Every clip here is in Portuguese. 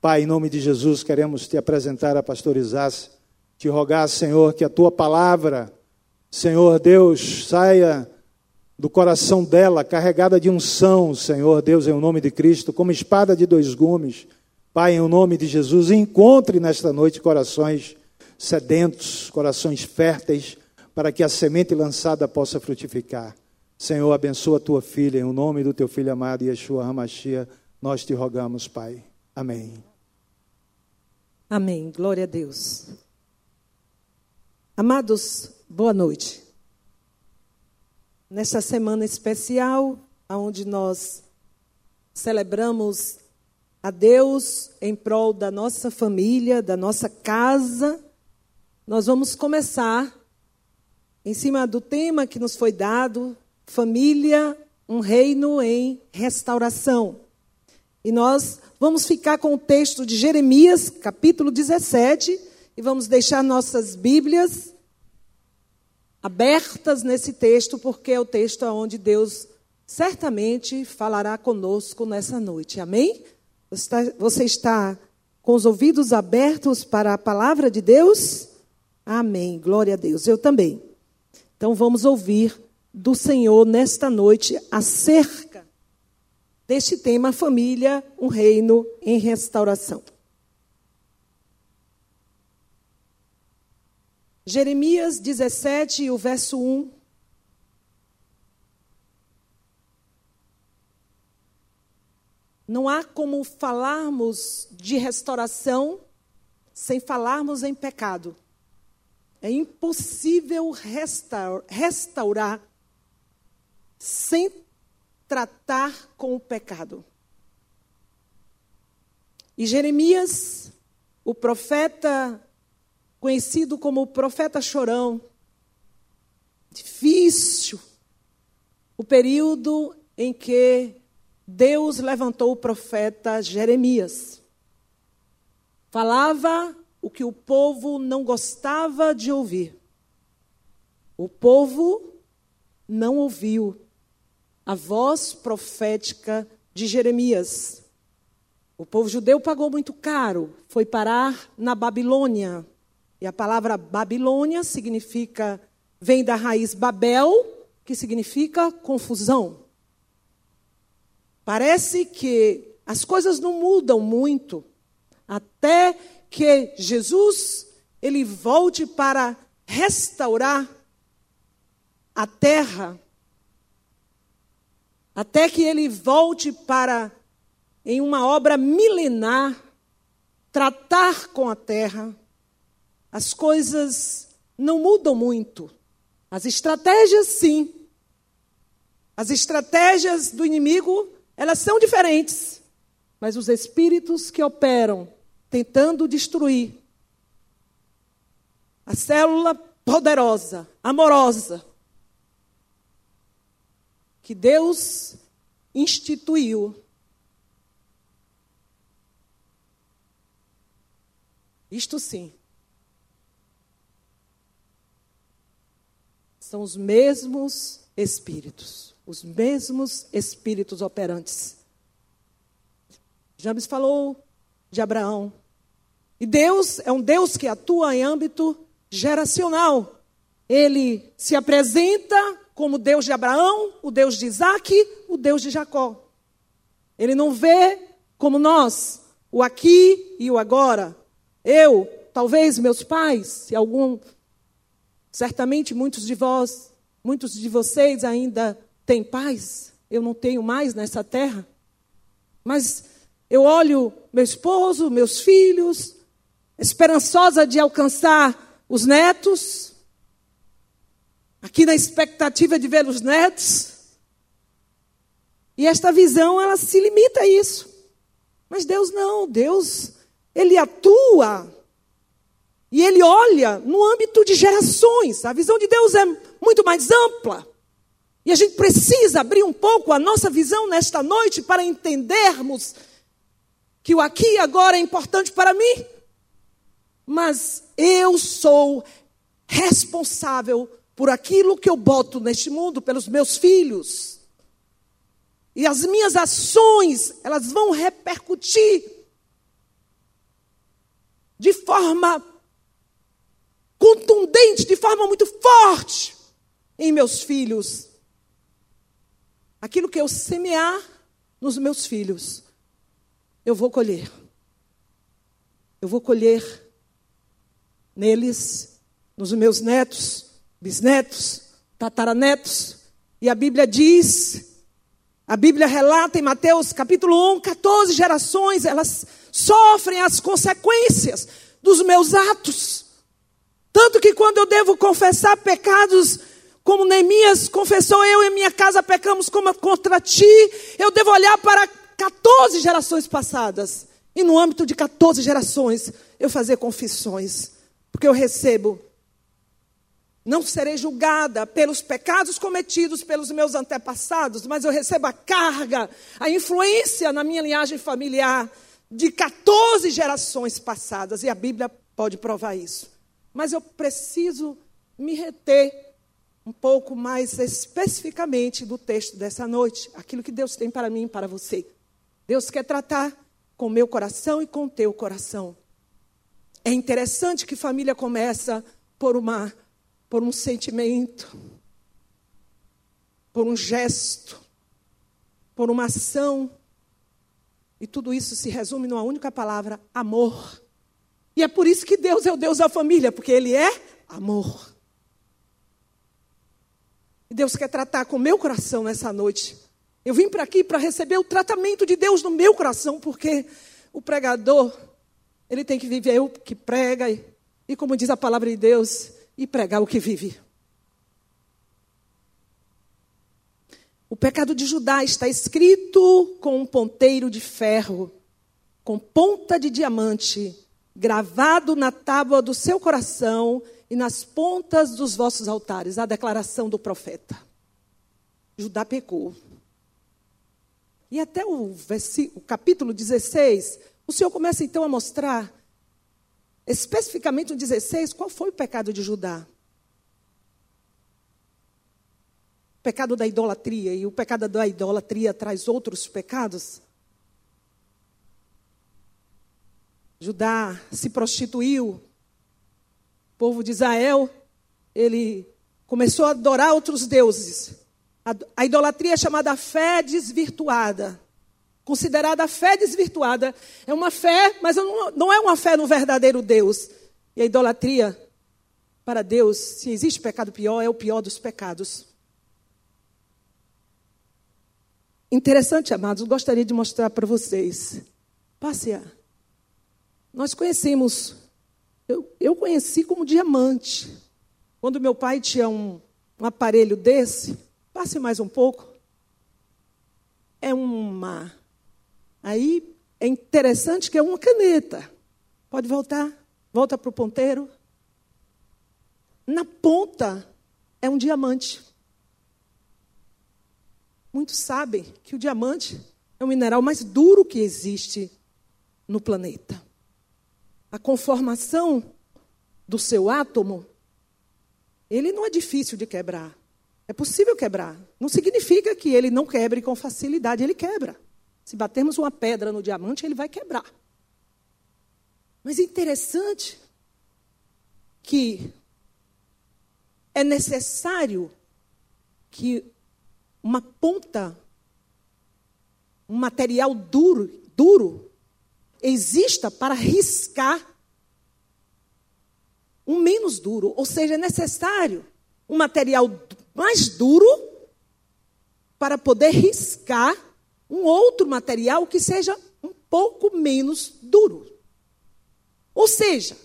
Pai, em nome de Jesus, queremos te apresentar a pastor Isás, te rogar, Senhor, que a tua palavra, Senhor Deus, saia do coração dela, carregada de unção, Senhor Deus, em nome de Cristo, como espada de dois gumes. Pai, em nome de Jesus, encontre nesta noite corações sedentos, corações férteis, para que a semente lançada possa frutificar. Senhor, abençoa a tua filha, em nome do teu filho amado, Yeshua Hamashia, nós te rogamos, Pai. Amém. Amém. Glória a Deus. Amados, boa noite. Nesta semana especial, onde nós celebramos a Deus em prol da nossa família, da nossa casa, nós vamos começar em cima do tema que nos foi dado, família, um reino em restauração. E nós vamos ficar com o texto de Jeremias, capítulo 17, e vamos deixar nossas Bíblias abertas nesse texto, porque é o texto onde Deus certamente falará conosco nessa noite. Amém? Você está, você está com os ouvidos abertos para a palavra de Deus? Amém. Glória a Deus. Eu também. Então vamos ouvir do Senhor nesta noite acerca deste tema família, um reino em restauração. Jeremias 17, o verso 1. Não há como falarmos de restauração sem falarmos em pecado. É impossível restaurar, restaurar sem tratar com o pecado. E Jeremias, o profeta conhecido como o profeta chorão. Difícil o período em que Deus levantou o profeta Jeremias. Falava o que o povo não gostava de ouvir. O povo não ouviu a voz profética de Jeremias. O povo judeu pagou muito caro, foi parar na Babilônia. E a palavra Babilônia significa, vem da raiz Babel, que significa confusão. Parece que as coisas não mudam muito até que Jesus ele volte para restaurar a terra, até que ele volte para em uma obra milenar tratar com a terra as coisas não mudam muito. As estratégias, sim. As estratégias do inimigo, elas são diferentes. Mas os espíritos que operam tentando destruir a célula poderosa, amorosa, que Deus instituiu. Isto sim são os mesmos espíritos, os mesmos espíritos operantes. Jabes falou de Abraão. E Deus é um Deus que atua em âmbito geracional. Ele se apresenta como Deus de Abraão, o Deus de Isaac, o Deus de Jacó. Ele não vê como nós, o aqui e o agora. Eu, talvez meus pais, se algum Certamente muitos de vós, muitos de vocês ainda têm paz. Eu não tenho mais nessa terra. Mas eu olho meu esposo, meus filhos, esperançosa de alcançar os netos, aqui na expectativa de ver os netos. E esta visão, ela se limita a isso. Mas Deus não, Deus, Ele atua e ele olha no âmbito de gerações. A visão de Deus é muito mais ampla. E a gente precisa abrir um pouco a nossa visão nesta noite para entendermos que o aqui e agora é importante para mim. Mas eu sou responsável por aquilo que eu boto neste mundo, pelos meus filhos. E as minhas ações, elas vão repercutir de forma contundente, de forma muito forte em meus filhos. Aquilo que eu semear nos meus filhos, eu vou colher. Eu vou colher neles, nos meus netos, bisnetos, tataranetos. E a Bíblia diz, a Bíblia relata em Mateus capítulo 1, 14 gerações, elas sofrem as consequências dos meus atos. Tanto que quando eu devo confessar pecados, como Neemias confessou, eu e minha casa pecamos contra ti, eu devo olhar para 14 gerações passadas. E no âmbito de 14 gerações, eu fazer confissões. Porque eu recebo. Não serei julgada pelos pecados cometidos pelos meus antepassados, mas eu recebo a carga, a influência na minha linhagem familiar de 14 gerações passadas. E a Bíblia pode provar isso. Mas eu preciso me reter um pouco mais especificamente do texto dessa noite, aquilo que Deus tem para mim e para você. Deus quer tratar com meu coração e com teu coração. É interessante que família começa por uma por um sentimento, por um gesto, por uma ação. E tudo isso se resume numa única palavra: amor. E é por isso que Deus é o Deus da família, porque Ele é amor. E Deus quer tratar com o meu coração nessa noite. Eu vim para aqui para receber o tratamento de Deus no meu coração, porque o pregador, ele tem que viver o que prega, e, e como diz a palavra de Deus, e pregar o que vive. O pecado de Judá está escrito com um ponteiro de ferro, com ponta de diamante, gravado na tábua do seu coração e nas pontas dos vossos altares. A declaração do profeta. Judá pecou. E até o, o capítulo 16, o Senhor começa então a mostrar, especificamente no 16, qual foi o pecado de Judá. O pecado da idolatria. E o pecado da idolatria traz outros pecados. Judá se prostituiu. O povo de Israel, ele começou a adorar outros deuses. A, idolatria é chamada fé desvirtuada. Considerada a fé desvirtuada. É uma fé, mas não, é uma fé no verdadeiro Deus. E a idolatria, para Deus, se existe pecado pior, é o pior dos pecados. Interessante, amados, gostaria de mostrar para vocês. Passear. Nós conhecemos, eu, eu conheci como diamante. Quando meu pai tinha um, um aparelho desse, passe mais um pouco. É uma. Aí é interessante que é uma caneta. Pode voltar? Volta para o ponteiro. Na ponta é um diamante. Muitos sabem que o diamante é o mineral mais duro que existe no planeta a conformação do seu átomo, ele não é difícil de quebrar. É possível quebrar. Não significa que ele não quebre com facilidade, ele quebra. Se batermos uma pedra no diamante, ele vai quebrar. Mas é interessante que é necessário que uma ponta, um material duro, duro, exista para riscar um menos duro. Ou seja, é necessário um material mais duro para poder riscar um outro material que seja um pouco menos duro. Ou seja,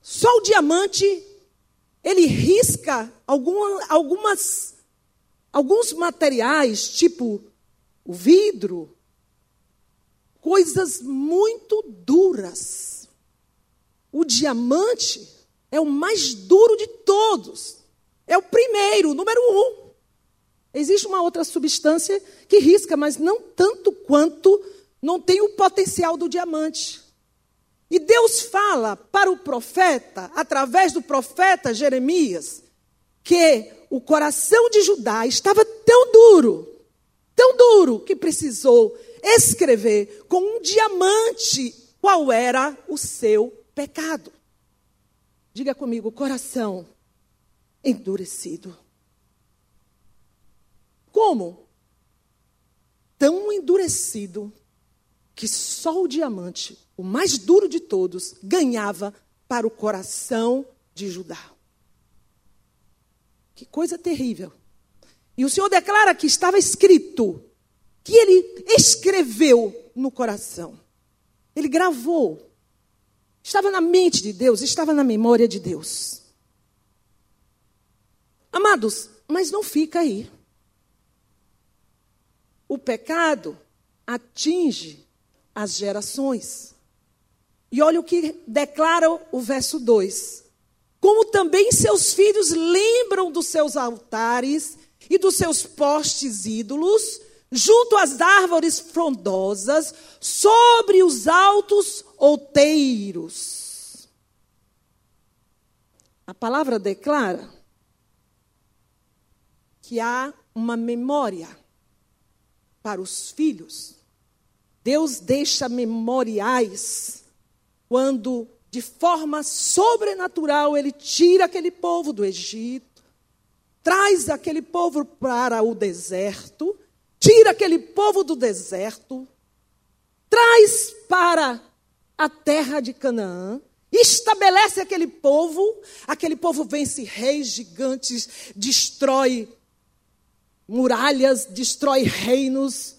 só o diamante ele risca alguma, algumas, alguns materiais, tipo o vidro, coisas muito duras. O diamante é o mais duro de todos. É o primeiro, o número um. Existe uma outra substância que risca, mas não tanto quanto não tem o potencial do diamante. E Deus fala para o profeta, através do profeta Jeremias, que o coração de Judá estava tão duro, tão duro, que precisou escrever com um diamante qual era o seu pecado. Diga comigo, coração endurecido. Como? Tão endurecido que só o diamante, o mais duro de todos, ganhava para o coração de Judá. Que coisa terrível. E o Senhor declara que estava escrito, que ele escreveu no coração. Ele gravou. Estava na mente de Deus, estava na memória de Deus. Amados, mas não fica aí. O pecado atinge as gerações. E olha o que declara o verso 2: Como também seus filhos lembram dos seus altares e dos seus postes ídolos, junto às árvores frondosas, sobre os altos outeiros. A palavra declara que há uma memória para os filhos. Deus deixa memoriais quando, de forma sobrenatural, Ele tira aquele povo do Egito, traz aquele povo para o deserto, tira aquele povo do deserto, traz para a terra de Canaã, estabelece aquele povo, aquele povo vence reis gigantes, destrói muralhas, destrói reinos,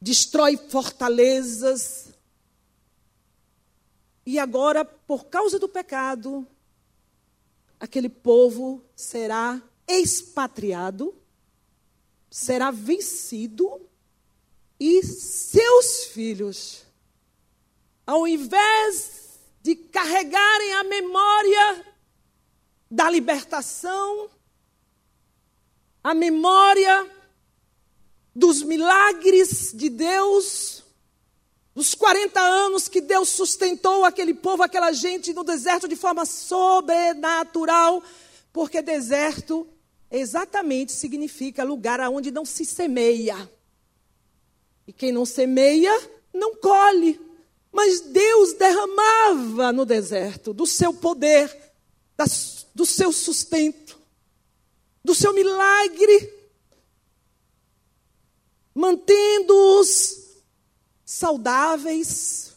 destrói fortalezas. E agora, por causa do pecado, aquele povo será expatriado, será vencido, e seus filhos, ao invés de carregarem a memória da libertação, a memória dos milagres de Deus, dos 40 anos que Deus sustentou aquele povo, aquela gente no deserto de forma sobrenatural, porque deserto exatamente significa lugar onde não se semeia. E quem não semeia, não colhe. Mas Deus derramava no deserto do seu poder, do seu sustento do seu milagre, mantendo-os saudáveis,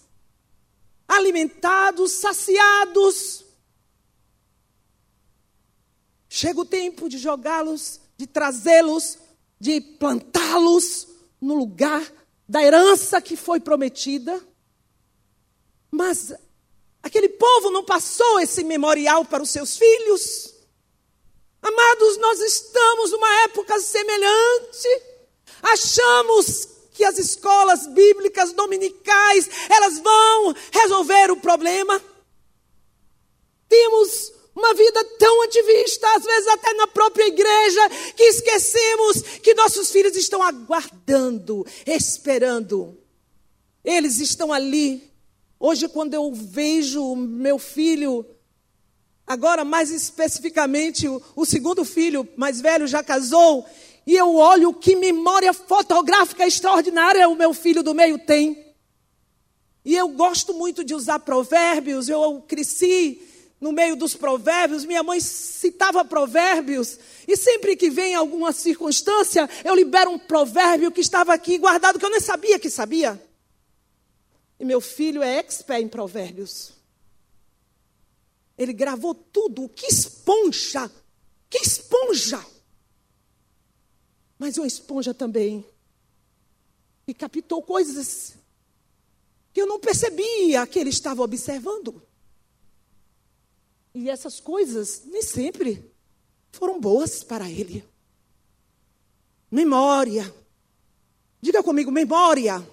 alimentados, saciados. Chega o tempo de jogá-los, de trazê-los, de plantá-los no lugar da herança que foi prometida. Mas aquele povo não passou esse memorial para os seus filhos. Amados, nós estamos numa época semelhante. Achamos que as escolas bíblicas dominicais, elas vão resolver o problema. Temos uma vida tão ativista, às vezes até na própria igreja, que esquecemos que nossos filhos estão aguardando, esperando. Eles estão ali. Hoje, quando eu vejo meu filho Agora, mais especificamente, o, o segundo filho mais velho já casou. E eu olho que memória fotográfica extraordinária o meu filho do meio tem. E eu gosto muito de usar provérbios. Eu cresci no meio dos provérbios. Minha mãe citava provérbios. E sempre que vem alguma circunstância, eu libero um provérbio que estava aqui guardado, que eu nem sabia que sabia. E meu filho é expert em provérbios. Ele gravou tudo. Que esponja! Que esponja! Mas uma esponja também. E captou coisas que eu não percebia que ele estava observando. E essas coisas nem sempre foram boas para ele. Memória. Diga comigo, memória.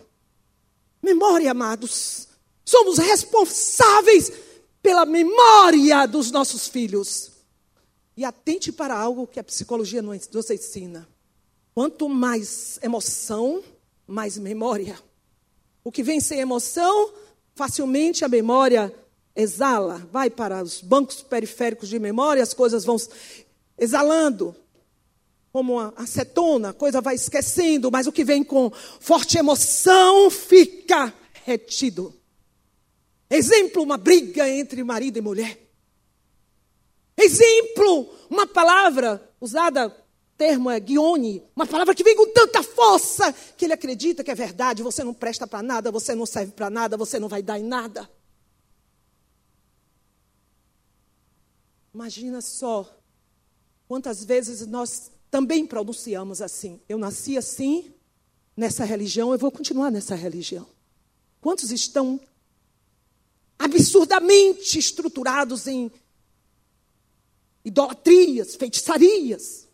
Memória, amados. Somos responsáveis pela memória dos nossos filhos. E atente para algo que a psicologia nos ensina. Quanto mais emoção, mais memória. O que vem sem emoção, facilmente a memória exala, vai para os bancos periféricos de memória, as coisas vão exalando, como a acetona, a coisa vai esquecendo, mas o que vem com forte emoção fica retido. Exemplo, uma briga entre marido e mulher. Exemplo, uma palavra usada, termo é guione, uma palavra que vem com tanta força que ele acredita que é verdade. Você não presta para nada, você não serve para nada, você não vai dar em nada. Imagina só quantas vezes nós também pronunciamos assim. Eu nasci assim, nessa religião, eu vou continuar nessa religião. Quantos estão absurdamente estruturados em idolatrias, feitiçarias?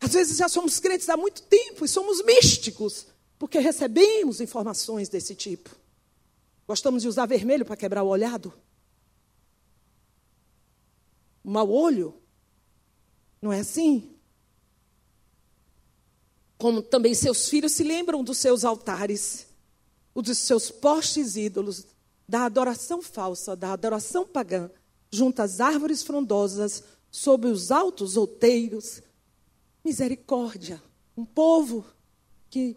Às vezes já somos crentes há muito tempo e somos místicos, porque recebemos informações desse tipo. Gostamos de usar vermelho para quebrar o olhado? O mau olho? Não é assim? como também seus filhos se lembram dos seus altares, dos seus postes ídolos, da adoração falsa, da adoração pagã, junto às árvores frondosas, sob os altos outeiros. Misericórdia. Um povo que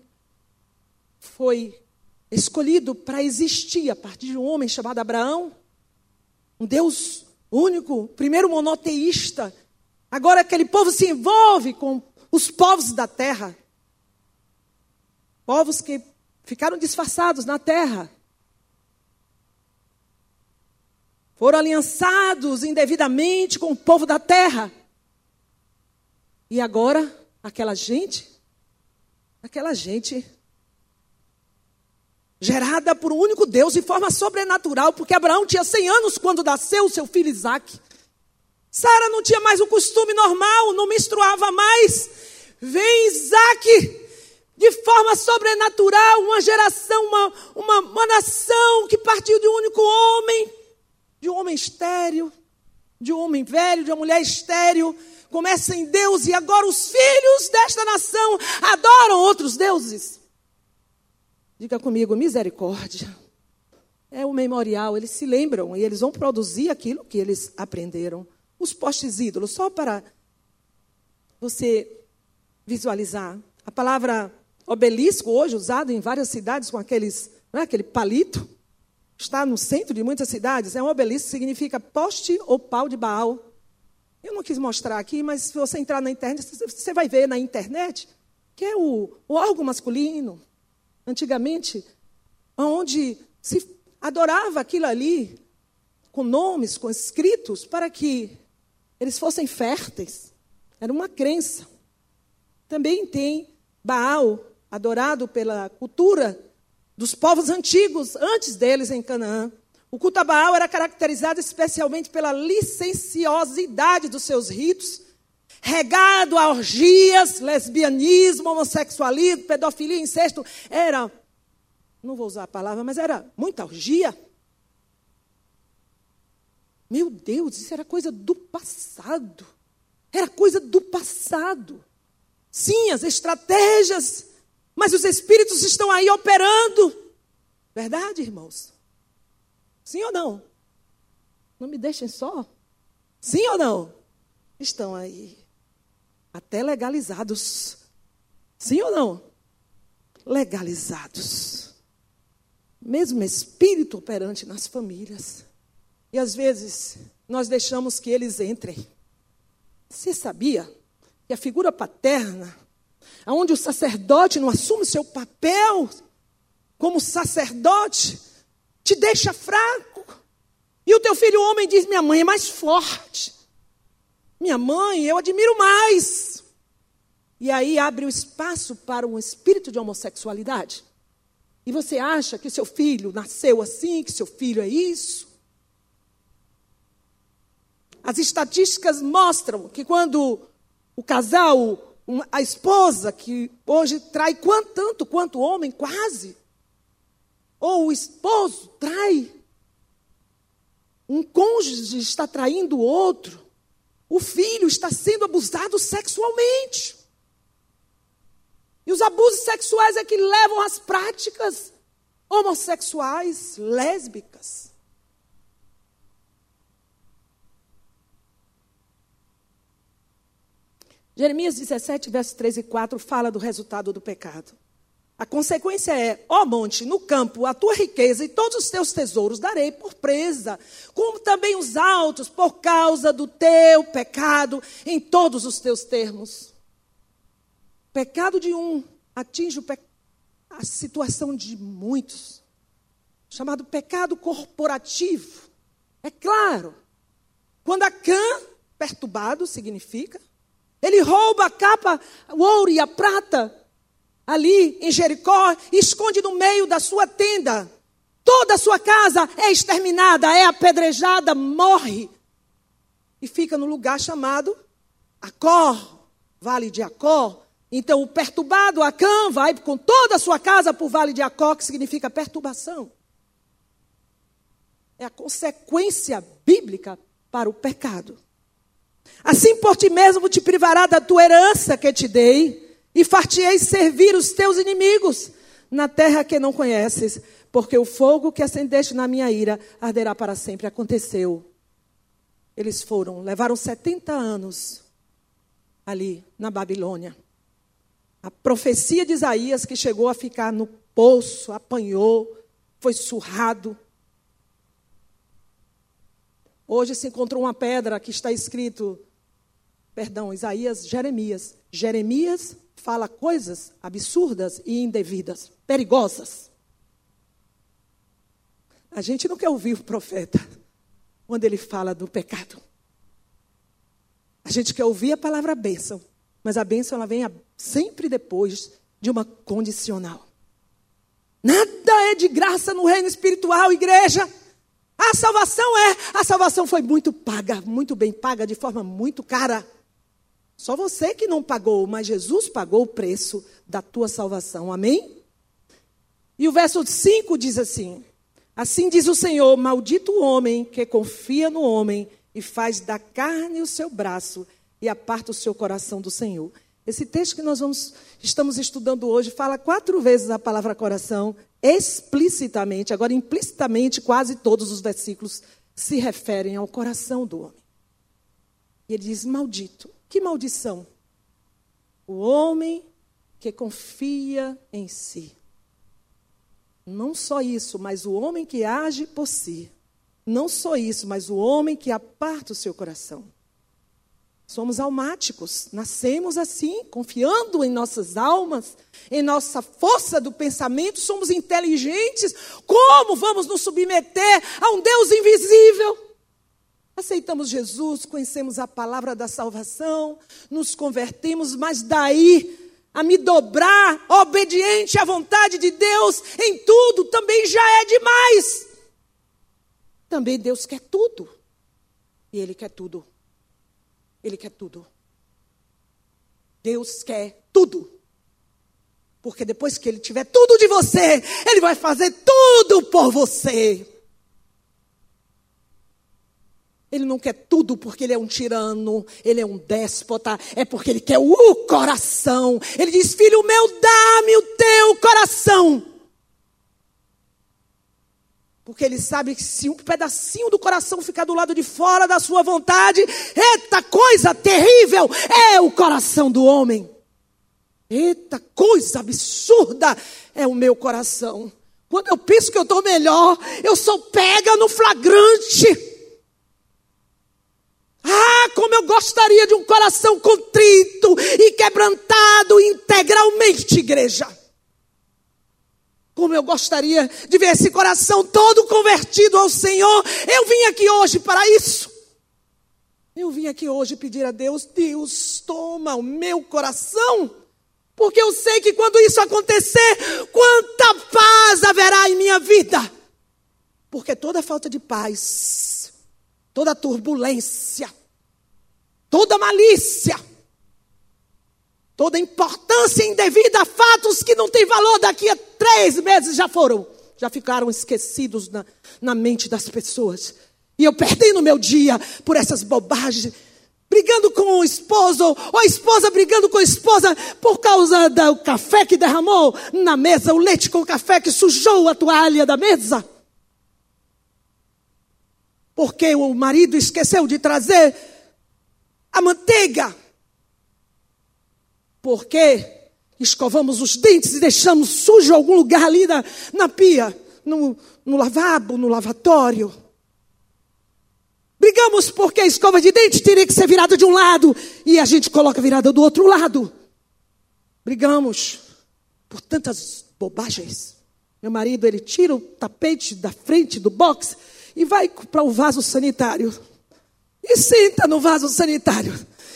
foi escolhido para existir a partir de um homem chamado Abraão, um Deus único, primeiro monoteísta. Agora aquele povo se envolve com os povos da terra, povos que ficaram disfarçados na terra. Foram aliançados indevidamente com o povo da terra. E agora, aquela gente, aquela gente, gerada por um único Deus de forma sobrenatural, porque Abraão tinha 100 anos quando nasceu o seu filho Isaac. Sara não tinha mais o costume normal, não menstruava mais. Vem Isaac, de forma sobrenatural, uma geração, uma, uma, uma nação que partiu de um único homem, de um homem estéreo, de um homem velho, de uma mulher estéreo, começa em Deus e agora os filhos desta nação adoram outros deuses. Diga comigo, misericórdia. É o memorial, eles se lembram e eles vão produzir aquilo que eles aprenderam. Os postes ídolos, só para você visualizar. A palavra obelisco hoje usado em várias cidades com aqueles, é, aquele palito, está no centro de muitas cidades. É um obelisco, significa poste ou pau de Baal. Eu não quis mostrar aqui, mas se você entrar na internet, você vai ver na internet que é o, o órgão masculino, antigamente, onde se adorava aquilo ali, com nomes, com escritos, para que eles fossem férteis. Era uma crença. Também tem Baal, adorado pela cultura dos povos antigos, antes deles em Canaã. O culto a Baal era caracterizado especialmente pela licenciosidade dos seus ritos, regado a orgias, lesbianismo, homossexualismo, pedofilia, incesto. Era, não vou usar a palavra, mas era muita orgia. Meu Deus, isso era coisa do passado. Era coisa do passado. Sim, as estratégias mas os espíritos estão aí operando. Verdade, irmãos? Sim ou não? Não me deixem só. Sim ou não? Estão aí. Até legalizados. Sim ou não? Legalizados. Mesmo espírito operante nas famílias. E às vezes nós deixamos que eles entrem. Você sabia que a figura paterna onde o sacerdote não assume seu papel como sacerdote, te deixa fraco. E o teu filho homem diz: Minha mãe é mais forte. Minha mãe, eu admiro mais. E aí abre o espaço para um espírito de homossexualidade. E você acha que seu filho nasceu assim, que seu filho é isso? As estatísticas mostram que quando o casal a esposa que hoje trai quanto, tanto quanto o homem, quase. Ou o esposo trai. Um cônjuge está traindo o outro. O filho está sendo abusado sexualmente. E os abusos sexuais é que levam às práticas homossexuais, lésbicas. Jeremias 17, verso 3 e 4 fala do resultado do pecado. A consequência é: ó monte, no campo, a tua riqueza e todos os teus tesouros darei por presa, como também os altos, por causa do teu pecado em todos os teus termos. Pecado de um atinge pe... a situação de muitos, chamado pecado corporativo. É claro, quando a cã, perturbado, significa, ele rouba a capa, o ouro e a prata ali em Jericó, esconde no meio da sua tenda. Toda a sua casa é exterminada, é apedrejada, morre. E fica no lugar chamado Acor, Vale de Acor. Então, o perturbado, Acã, vai com toda a sua casa para o Vale de Acor, que significa perturbação. É a consequência bíblica para o pecado. Assim por ti mesmo te privará da tua herança que te dei e fartei servir os teus inimigos na terra que não conheces, porque o fogo que acendeste na minha ira arderá para sempre. Aconteceu. Eles foram, levaram 70 anos ali na Babilônia. A profecia de Isaías que chegou a ficar no poço, apanhou, foi surrado. Hoje se encontrou uma pedra que está escrito, perdão, Isaías, Jeremias. Jeremias fala coisas absurdas e indevidas, perigosas. A gente não quer ouvir o profeta quando ele fala do pecado. A gente quer ouvir a palavra bênção, mas a bênção ela vem sempre depois de uma condicional. Nada é de graça no reino espiritual, igreja. A salvação é, a salvação foi muito paga, muito bem paga, de forma muito cara. Só você que não pagou, mas Jesus pagou o preço da tua salvação. Amém? E o verso 5 diz assim: Assim diz o Senhor: Maldito o homem que confia no homem e faz da carne o seu braço e aparta o seu coração do Senhor. Esse texto que nós vamos, estamos estudando hoje fala quatro vezes a palavra coração, explicitamente, agora implicitamente, quase todos os versículos se referem ao coração do homem. E ele diz: Maldito. Que maldição! O homem que confia em si. Não só isso, mas o homem que age por si. Não só isso, mas o homem que aparta o seu coração. Somos almáticos, nascemos assim, confiando em nossas almas, em nossa força do pensamento, somos inteligentes. Como vamos nos submeter a um Deus invisível? Aceitamos Jesus, conhecemos a palavra da salvação, nos convertemos, mas daí a me dobrar obediente à vontade de Deus em tudo também já é demais. Também Deus quer tudo. E Ele quer tudo. Ele quer tudo. Deus quer tudo. Porque depois que Ele tiver tudo de você, Ele vai fazer tudo por você. Ele não quer tudo porque ele é um tirano, ele é um déspota, é porque ele quer o coração. Ele diz: Filho meu, dá-me o teu coração. Porque ele sabe que se um pedacinho do coração ficar do lado de fora da sua vontade, eita coisa terrível é o coração do homem. Eita coisa absurda é o meu coração. Quando eu penso que eu estou melhor, eu sou pega no flagrante. Ah, como eu gostaria de um coração contrito e quebrantado integralmente, igreja. Como eu gostaria de ver esse coração todo convertido ao Senhor. Eu vim aqui hoje para isso. Eu vim aqui hoje pedir a Deus: Deus, toma o meu coração. Porque eu sei que quando isso acontecer, quanta paz haverá em minha vida. Porque toda falta de paz, toda turbulência, toda malícia, toda importância indevida a fatos que não têm valor daqui a três meses já foram, já ficaram esquecidos na, na mente das pessoas. E eu perdi no meu dia por essas bobagens brigando com o esposo, ou a esposa brigando com a esposa por causa do café que derramou na mesa, o leite com café que sujou a toalha da mesa. Porque o marido esqueceu de trazer a manteiga. Por quê? escovamos os dentes e deixamos sujo algum lugar ali na, na pia, no, no lavabo, no lavatório. Brigamos porque a escova de dente teria que ser virada de um lado e a gente coloca virada do outro lado. Brigamos por tantas bobagens. Meu marido, ele tira o tapete da frente do box e vai para o vaso sanitário. E senta no vaso sanitário.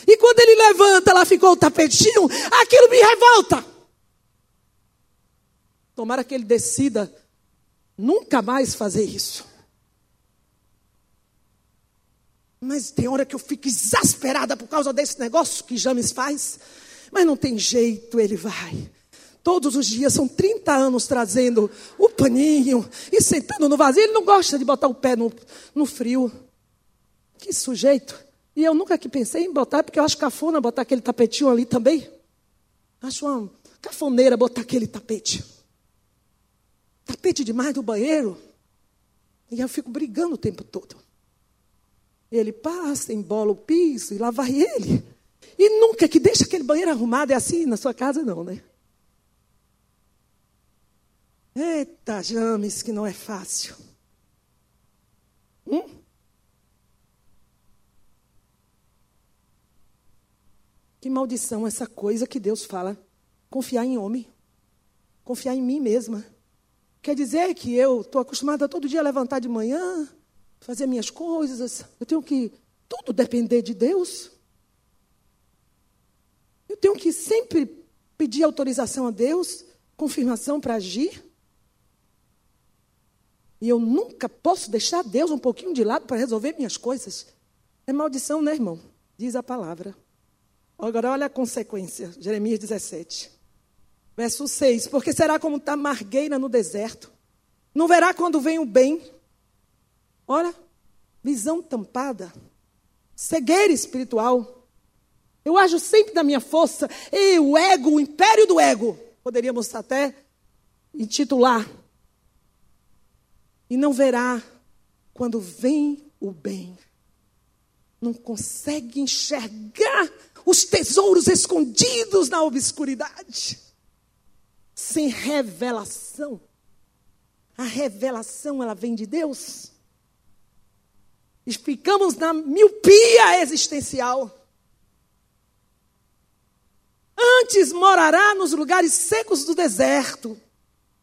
E quando ele levanta, lá ficou o tapetinho, aquilo me revolta. Tomara que ele decida nunca mais fazer isso. Mas tem hora que eu fico exasperada por causa desse negócio que James faz. Mas não tem jeito, ele vai. Todos os dias, são 30 anos trazendo o paninho e sentando no vazio. Ele não gosta de botar o pé no, no frio. Que sujeito. E eu nunca que pensei em botar, porque eu acho cafona botar aquele tapetinho ali também. Acho uma cafoneira botar aquele tapete. Tapete demais do banheiro. E eu fico brigando o tempo todo. Ele passa, embola o piso e lá vai ele. E nunca que deixa aquele banheiro arrumado. É assim na sua casa, não, né? Eita, James, que não é fácil. Hum? Que maldição essa coisa que Deus fala. Confiar em homem. Confiar em mim mesma. Quer dizer que eu estou acostumada todo dia a levantar de manhã, fazer minhas coisas. Eu tenho que tudo depender de Deus. Eu tenho que sempre pedir autorização a Deus, confirmação para agir. E eu nunca posso deixar Deus um pouquinho de lado para resolver minhas coisas. É maldição, né, irmão? Diz a palavra. Agora, olha a consequência. Jeremias 17. Verso 6. Porque será como tamargueira no deserto. Não verá quando vem o bem. Olha, visão tampada. Cegueira espiritual. Eu ajo sempre da minha força. E o ego, o império do ego. Poderíamos até intitular e não verá quando vem o bem. Não consegue enxergar os tesouros escondidos na obscuridade. Sem revelação. A revelação, ela vem de Deus. E ficamos na miopia existencial. Antes morará nos lugares secos do deserto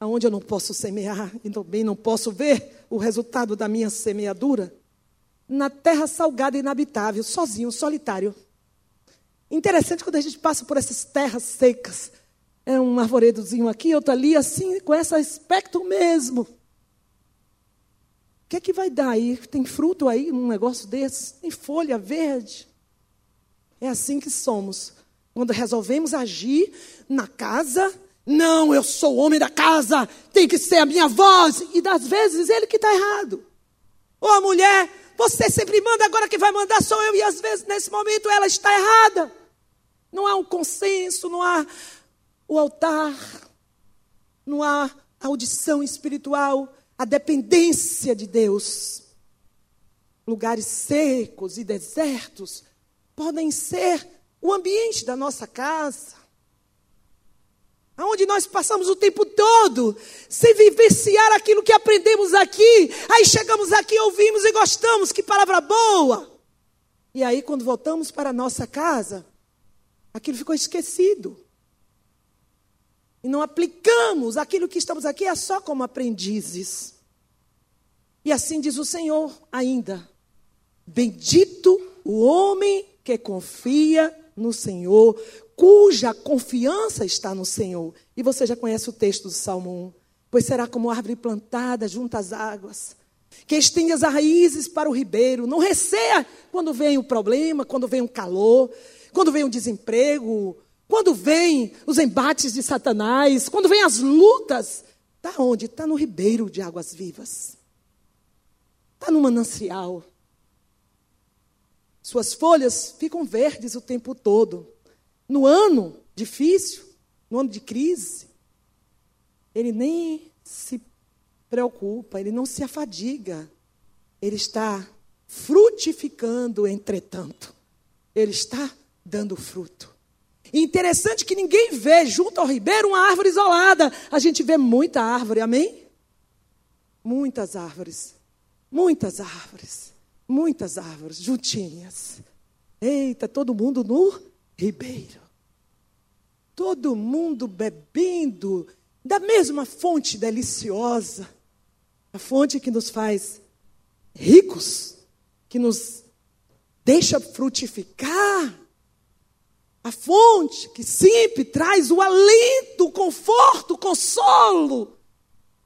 aonde eu não posso semear e também não posso ver o resultado da minha semeadura, na terra salgada e inabitável, sozinho, solitário. Interessante quando a gente passa por essas terras secas. É um arvoredozinho aqui, outro ali, assim, com esse aspecto mesmo. O que é que vai dar aí? Tem fruto aí num negócio desse? Tem folha verde? É assim que somos. Quando resolvemos agir na casa não, eu sou o homem da casa, tem que ser a minha voz. E das vezes ele que está errado. Ou a mulher, você sempre manda, agora quem vai mandar sou eu. E às vezes nesse momento ela está errada. Não há um consenso, não há o altar, não há audição espiritual, a dependência de Deus. Lugares secos e desertos podem ser o ambiente da nossa casa Onde nós passamos o tempo todo sem vivenciar aquilo que aprendemos aqui. Aí chegamos aqui, ouvimos e gostamos, que palavra boa. E aí, quando voltamos para a nossa casa, aquilo ficou esquecido. E não aplicamos aquilo que estamos aqui é só como aprendizes. E assim diz o Senhor ainda: Bendito o homem que confia no Senhor, cuja confiança está no Senhor. E você já conhece o texto do Salmo 1. Pois será como árvore plantada junto às águas, que estende as raízes para o ribeiro, não receia quando vem o problema, quando vem o calor, quando vem o desemprego, quando vem os embates de Satanás, quando vem as lutas. Está onde? Está no ribeiro de águas vivas. Está no manancial. Suas folhas ficam verdes o tempo todo no ano difícil, no ano de crise, ele nem se preocupa, ele não se afadiga. Ele está frutificando, entretanto. Ele está dando fruto. Interessante que ninguém vê junto ao ribeiro uma árvore isolada. A gente vê muita árvore, amém? Muitas árvores. Muitas árvores. Muitas árvores juntinhas. Eita, todo mundo no ribeiro. Todo mundo bebendo da mesma fonte deliciosa. A fonte que nos faz ricos, que nos deixa frutificar. A fonte que sempre traz o alento, o conforto, o consolo.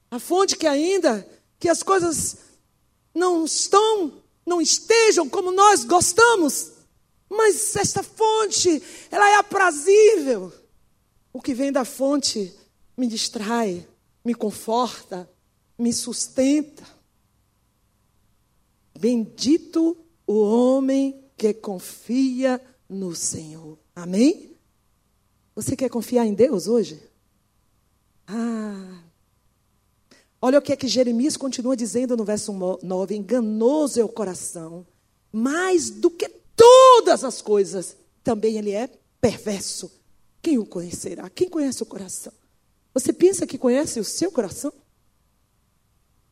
A fonte que ainda que as coisas não estão, não estejam como nós gostamos, mas esta fonte, ela é aprazível. O que vem da fonte me distrai, me conforta, me sustenta. Bendito o homem que confia no Senhor. Amém? Você quer confiar em Deus hoje? Ah. Olha o que é que Jeremias continua dizendo no verso 9: enganoso é o coração, mais do que todas as coisas, também ele é perverso. Quem o conhecerá? Quem conhece o coração? Você pensa que conhece o seu coração?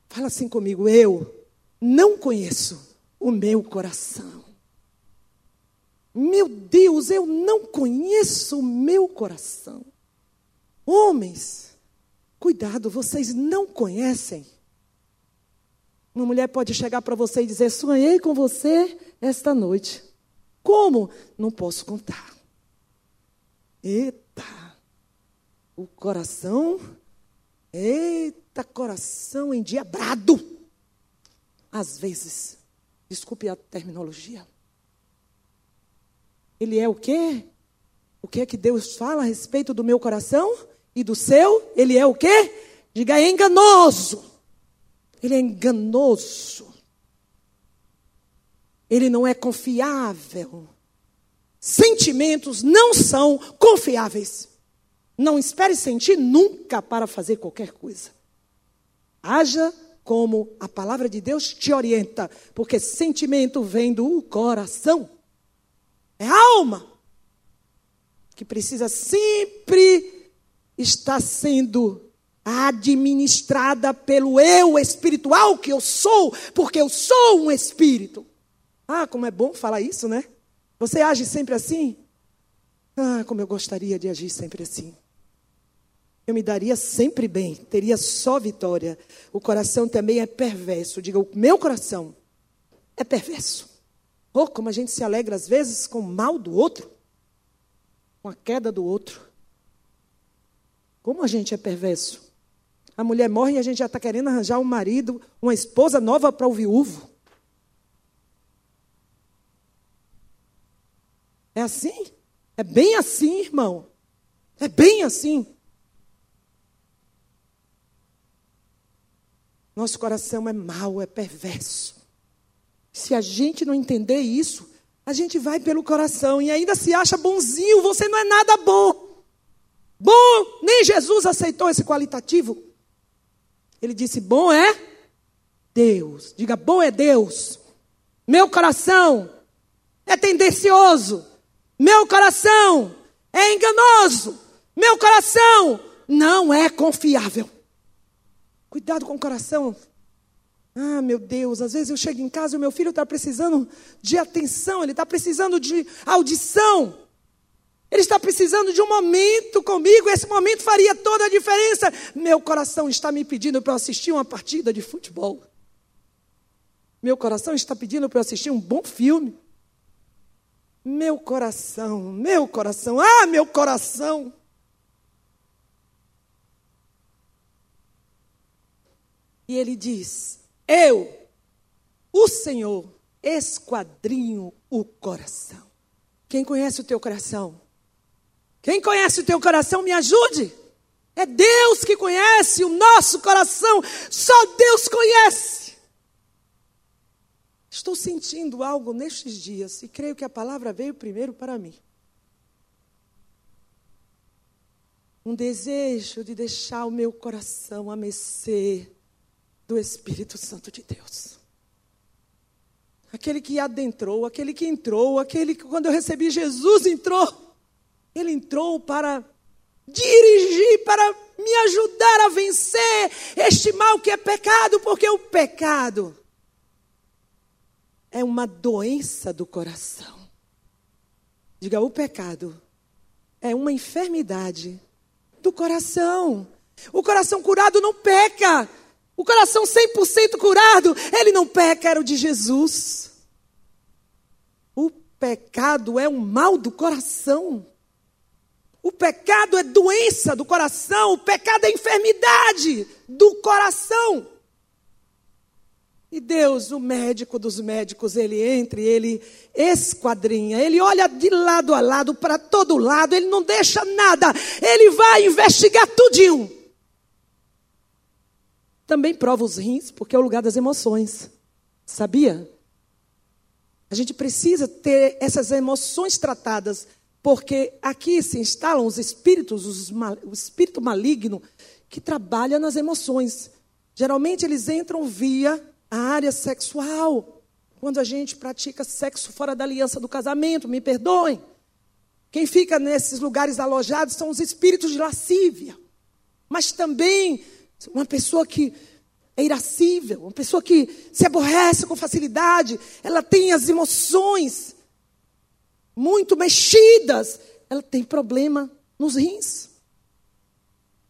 Fala assim comigo, eu não conheço o meu coração. Meu Deus, eu não conheço o meu coração. Homens, cuidado, vocês não conhecem. Uma mulher pode chegar para você e dizer: Sonhei com você esta noite. Como? Não posso contar. Eita, o coração, eita, coração endiabrado. Às vezes, desculpe a terminologia, ele é o quê? O que é que Deus fala a respeito do meu coração e do seu? Ele é o quê? Diga, é enganoso. Ele é enganoso. Ele não é confiável. Sentimentos não são confiáveis. Não espere sentir nunca para fazer qualquer coisa. Haja como a palavra de Deus te orienta, porque sentimento vem do coração. É alma que precisa sempre estar sendo administrada pelo eu espiritual que eu sou, porque eu sou um espírito. Ah, como é bom falar isso, né? Você age sempre assim? Ah, como eu gostaria de agir sempre assim. Eu me daria sempre bem, teria só vitória. O coração também é perverso. Diga, o meu coração é perverso. Oh, como a gente se alegra às vezes com o mal do outro, com a queda do outro. Como a gente é perverso. A mulher morre e a gente já está querendo arranjar um marido, uma esposa nova para o viúvo. É assim? É bem assim, irmão. É bem assim. Nosso coração é mau, é perverso. Se a gente não entender isso, a gente vai pelo coração e ainda se acha bonzinho, você não é nada bom. Bom, nem Jesus aceitou esse qualitativo. Ele disse: Bom é Deus. Diga: Bom é Deus. Meu coração é tendencioso. Meu coração é enganoso. Meu coração não é confiável. Cuidado com o coração. Ah, meu Deus, às vezes eu chego em casa e o meu filho está precisando de atenção, ele está precisando de audição. Ele está precisando de um momento comigo, esse momento faria toda a diferença. Meu coração está me pedindo para assistir uma partida de futebol. Meu coração está pedindo para assistir um bom filme. Meu coração, meu coração, ah, meu coração. E ele diz: Eu, o Senhor, esquadrinho o coração. Quem conhece o teu coração? Quem conhece o teu coração, me ajude. É Deus que conhece o nosso coração. Só Deus conhece. Estou sentindo algo nestes dias e creio que a palavra veio primeiro para mim. Um desejo de deixar o meu coração a do Espírito Santo de Deus. Aquele que adentrou, aquele que entrou, aquele que quando eu recebi Jesus entrou. Ele entrou para dirigir, para me ajudar a vencer este mal que é pecado, porque o pecado é uma doença do coração. Diga, o pecado é uma enfermidade do coração. O coração curado não peca. O coração 100% curado, ele não peca, era o de Jesus. O pecado é um mal do coração. O pecado é doença do coração, o pecado é enfermidade do coração. E Deus, o médico dos médicos, ele entra e ele esquadrinha, ele olha de lado a lado, para todo lado, ele não deixa nada, ele vai investigar tudinho. Também prova os rins, porque é o lugar das emoções. Sabia? A gente precisa ter essas emoções tratadas, porque aqui se instalam os espíritos, os mal, o espírito maligno que trabalha nas emoções. Geralmente eles entram via a área sexual. Quando a gente pratica sexo fora da aliança do casamento, me perdoem. Quem fica nesses lugares alojados são os espíritos de lascívia. Mas também uma pessoa que é irascível, uma pessoa que se aborrece com facilidade, ela tem as emoções muito mexidas, ela tem problema nos rins.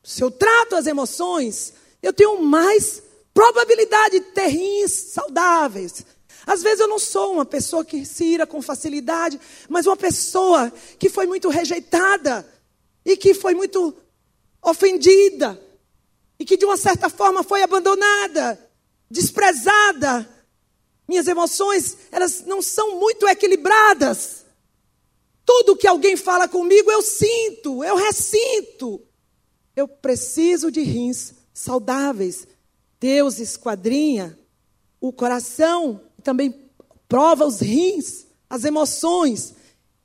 Se eu trato as emoções, eu tenho mais Probabilidade de ter rins saudáveis. Às vezes eu não sou uma pessoa que se ira com facilidade, mas uma pessoa que foi muito rejeitada e que foi muito ofendida e que de uma certa forma foi abandonada, desprezada. Minhas emoções, elas não são muito equilibradas. Tudo que alguém fala comigo eu sinto, eu ressinto. Eu preciso de rins saudáveis Deus esquadrinha o coração, também prova os rins, as emoções.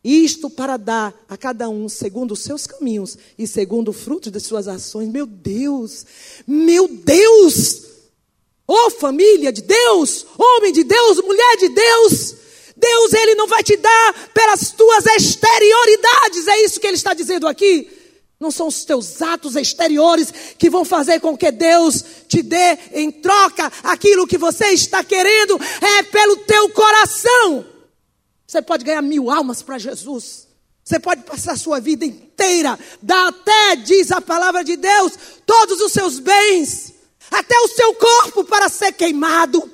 Isto para dar a cada um segundo os seus caminhos e segundo o fruto de suas ações. Meu Deus, meu Deus! Ô oh, família de Deus, homem de Deus, mulher de Deus, Deus ele não vai te dar pelas tuas exterioridades, é isso que ele está dizendo aqui. Não são os teus atos exteriores que vão fazer com que Deus te dê em troca aquilo que você está querendo, é pelo teu coração. Você pode ganhar mil almas para Jesus. Você pode passar a sua vida inteira, dar até, diz a palavra de Deus, todos os seus bens, até o seu corpo para ser queimado.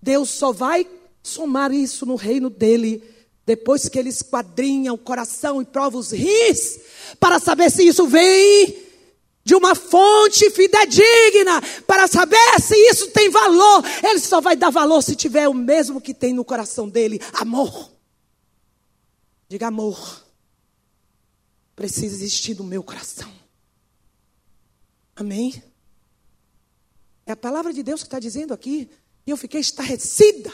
Deus só vai somar isso no reino dele depois que ele esquadrinha o coração e prova os rins, para saber se isso vem de uma fonte fidedigna, para saber se isso tem valor. Ele só vai dar valor se tiver o mesmo que tem no coração dele: amor. Diga amor. Precisa existir no meu coração. Amém? É a palavra de Deus que está dizendo aqui. E eu fiquei estarrecida.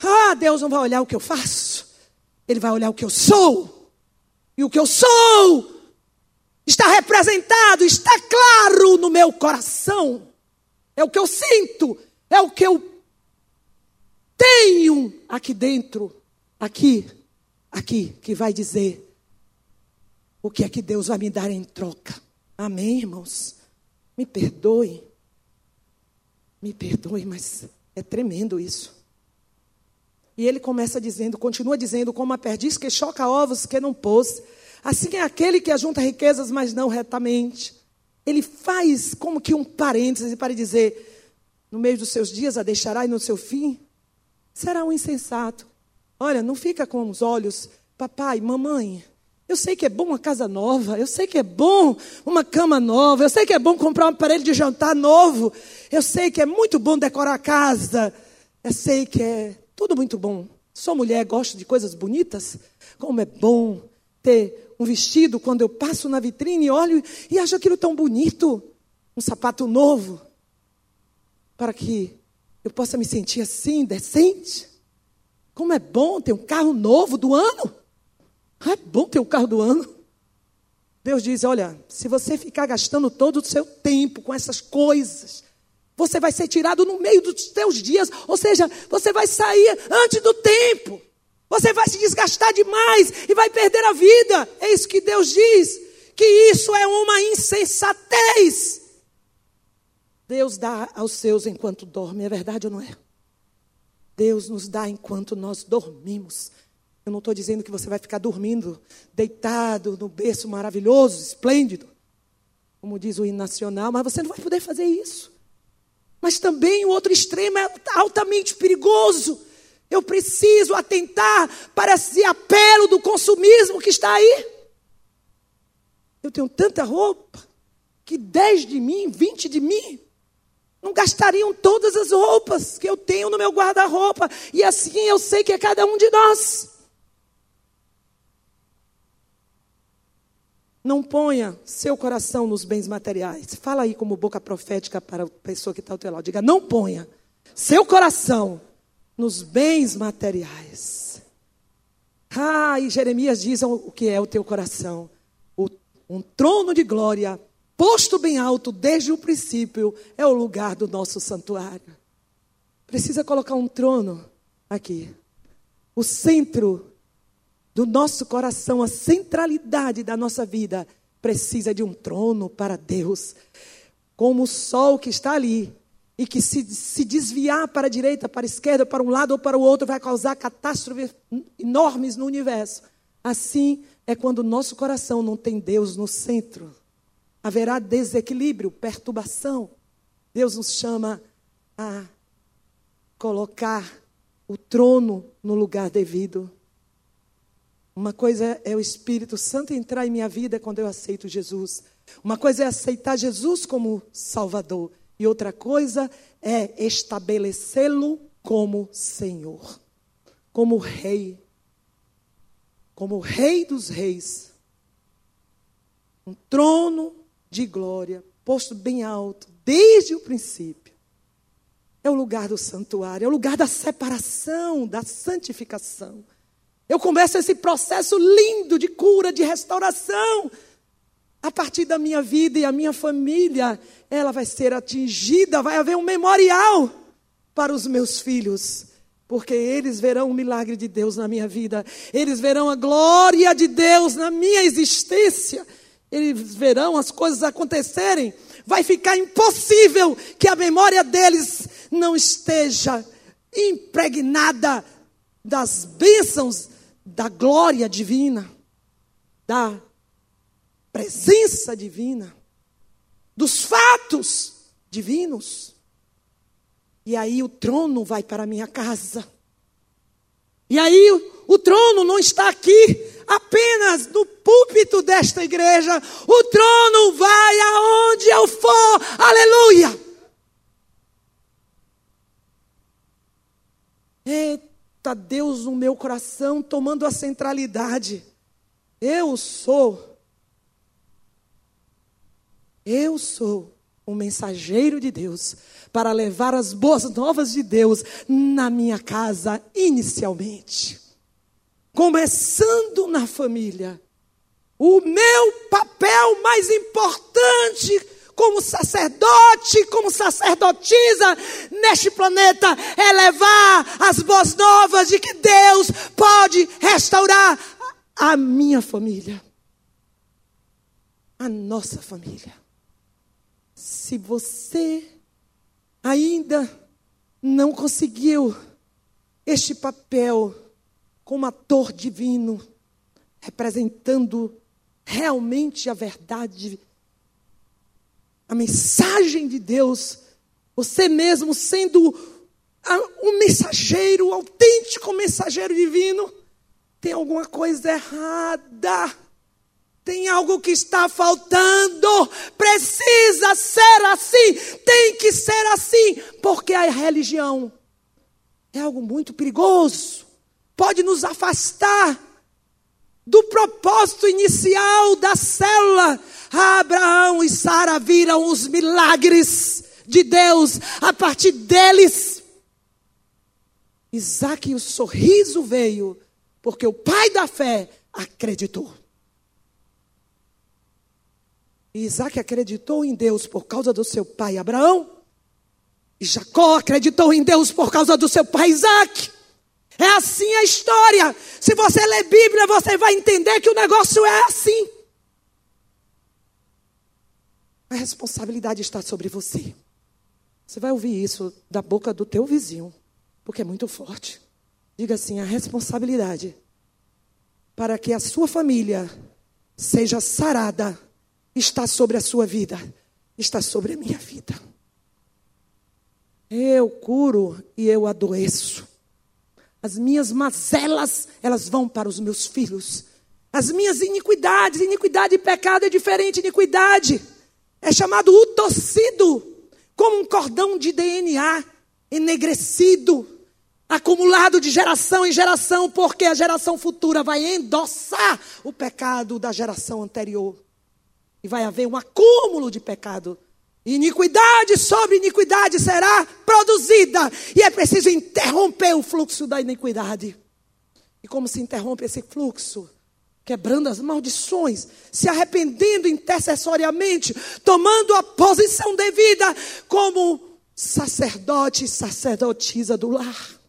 Ah, Deus não vai olhar o que eu faço, Ele vai olhar o que eu sou. E o que eu sou está representado, está claro no meu coração. É o que eu sinto, é o que eu tenho aqui dentro, aqui, aqui, que vai dizer o que é que Deus vai me dar em troca. Amém, irmãos? Me perdoe. Me perdoe, mas é tremendo isso. E ele começa dizendo, continua dizendo, como a perdiz que choca ovos que não pôs. Assim é aquele que ajunta riquezas, mas não retamente. Ele faz como que um parêntese para dizer: no meio dos seus dias a deixará e no seu fim será um insensato. Olha, não fica com os olhos, papai, mamãe. Eu sei que é bom uma casa nova, eu sei que é bom uma cama nova, eu sei que é bom comprar um aparelho de jantar novo, eu sei que é muito bom decorar a casa, eu sei que é tudo muito bom. Sou mulher, gosto de coisas bonitas. Como é bom ter um vestido quando eu passo na vitrine e olho e acho aquilo tão bonito. Um sapato novo. Para que eu possa me sentir assim, decente. Como é bom ter um carro novo do ano. É bom ter um carro do ano. Deus diz: olha, se você ficar gastando todo o seu tempo com essas coisas, você vai ser tirado no meio dos teus dias, ou seja, você vai sair antes do tempo. Você vai se desgastar demais e vai perder a vida. É isso que Deus diz. Que isso é uma insensatez. Deus dá aos seus enquanto dorme, é verdade ou não é? Deus nos dá enquanto nós dormimos. Eu não estou dizendo que você vai ficar dormindo, deitado no berço maravilhoso, esplêndido, como diz o hino nacional, mas você não vai poder fazer isso. Mas também o outro extremo é altamente perigoso. Eu preciso atentar para esse apelo do consumismo que está aí. Eu tenho tanta roupa que 10 de mim, 20 de mim, não gastariam todas as roupas que eu tenho no meu guarda-roupa. E assim eu sei que é cada um de nós. Não ponha seu coração nos bens materiais. Fala aí como boca profética para a pessoa que está ao teu lado. Diga, não ponha seu coração nos bens materiais. Ah, e Jeremias diz o que é o teu coração. O, um trono de glória posto bem alto desde o princípio, é o lugar do nosso santuário. Precisa colocar um trono aqui. O centro do nosso coração, a centralidade da nossa vida, precisa de um trono para Deus. Como o sol que está ali e que se, se desviar para a direita, para a esquerda, para um lado ou para o outro, vai causar catástrofes enormes no universo. Assim é quando o nosso coração não tem Deus no centro haverá desequilíbrio, perturbação. Deus nos chama a colocar o trono no lugar devido. Uma coisa é o Espírito Santo entrar em minha vida quando eu aceito Jesus. Uma coisa é aceitar Jesus como Salvador. E outra coisa é estabelecê-lo como Senhor, como Rei, como Rei dos Reis. Um trono de glória, posto bem alto, desde o princípio. É o lugar do santuário, é o lugar da separação, da santificação. Eu começo esse processo lindo de cura, de restauração. A partir da minha vida e a minha família, ela vai ser atingida, vai haver um memorial para os meus filhos porque eles verão o milagre de Deus na minha vida, eles verão a glória de Deus na minha existência eles verão as coisas acontecerem, vai ficar impossível que a memória deles não esteja impregnada das bênçãos da glória divina, da presença divina, dos fatos divinos. E aí o trono vai para a minha casa. E aí o trono não está aqui apenas no púlpito desta igreja. O trono vai aonde eu for. Aleluia! Eita Deus no meu coração tomando a centralidade. Eu sou. Eu sou um mensageiro de Deus para levar as boas novas de Deus na minha casa inicialmente. Começando na família. O meu papel mais importante como sacerdote, como sacerdotisa neste planeta é levar as boas novas de que Deus pode restaurar a minha família, a nossa família. Se você ainda não conseguiu este papel como ator divino, representando realmente a verdade, a mensagem de Deus, você mesmo sendo um mensageiro, um autêntico mensageiro divino, tem alguma coisa errada. Tem algo que está faltando. Precisa ser assim. Tem que ser assim. Porque a religião é algo muito perigoso. Pode nos afastar do propósito inicial da célula. Abraão e Sara viram os milagres de Deus a partir deles. Isaac, o sorriso veio, porque o pai da fé acreditou. E Isaac acreditou em Deus por causa do seu pai Abraão. E Jacó acreditou em Deus por causa do seu pai Isaac. É assim a história. Se você ler Bíblia, você vai entender que o negócio é assim. A responsabilidade está sobre você. Você vai ouvir isso da boca do teu vizinho, porque é muito forte. Diga assim: a responsabilidade para que a sua família seja sarada está sobre a sua vida, está sobre a minha vida. Eu curo e eu adoeço. As minhas mazelas, elas vão para os meus filhos. As minhas iniquidades, iniquidade e pecado é diferente, iniquidade é chamado utocido, como um cordão de DNA enegrecido, acumulado de geração em geração, porque a geração futura vai endossar o pecado da geração anterior. E vai haver um acúmulo de pecado. Iniquidade sobre iniquidade será produzida. E é preciso interromper o fluxo da iniquidade. E como se interrompe esse fluxo? Quebrando as maldições, se arrependendo intercessoriamente, tomando a posição devida como sacerdote e sacerdotisa do lar.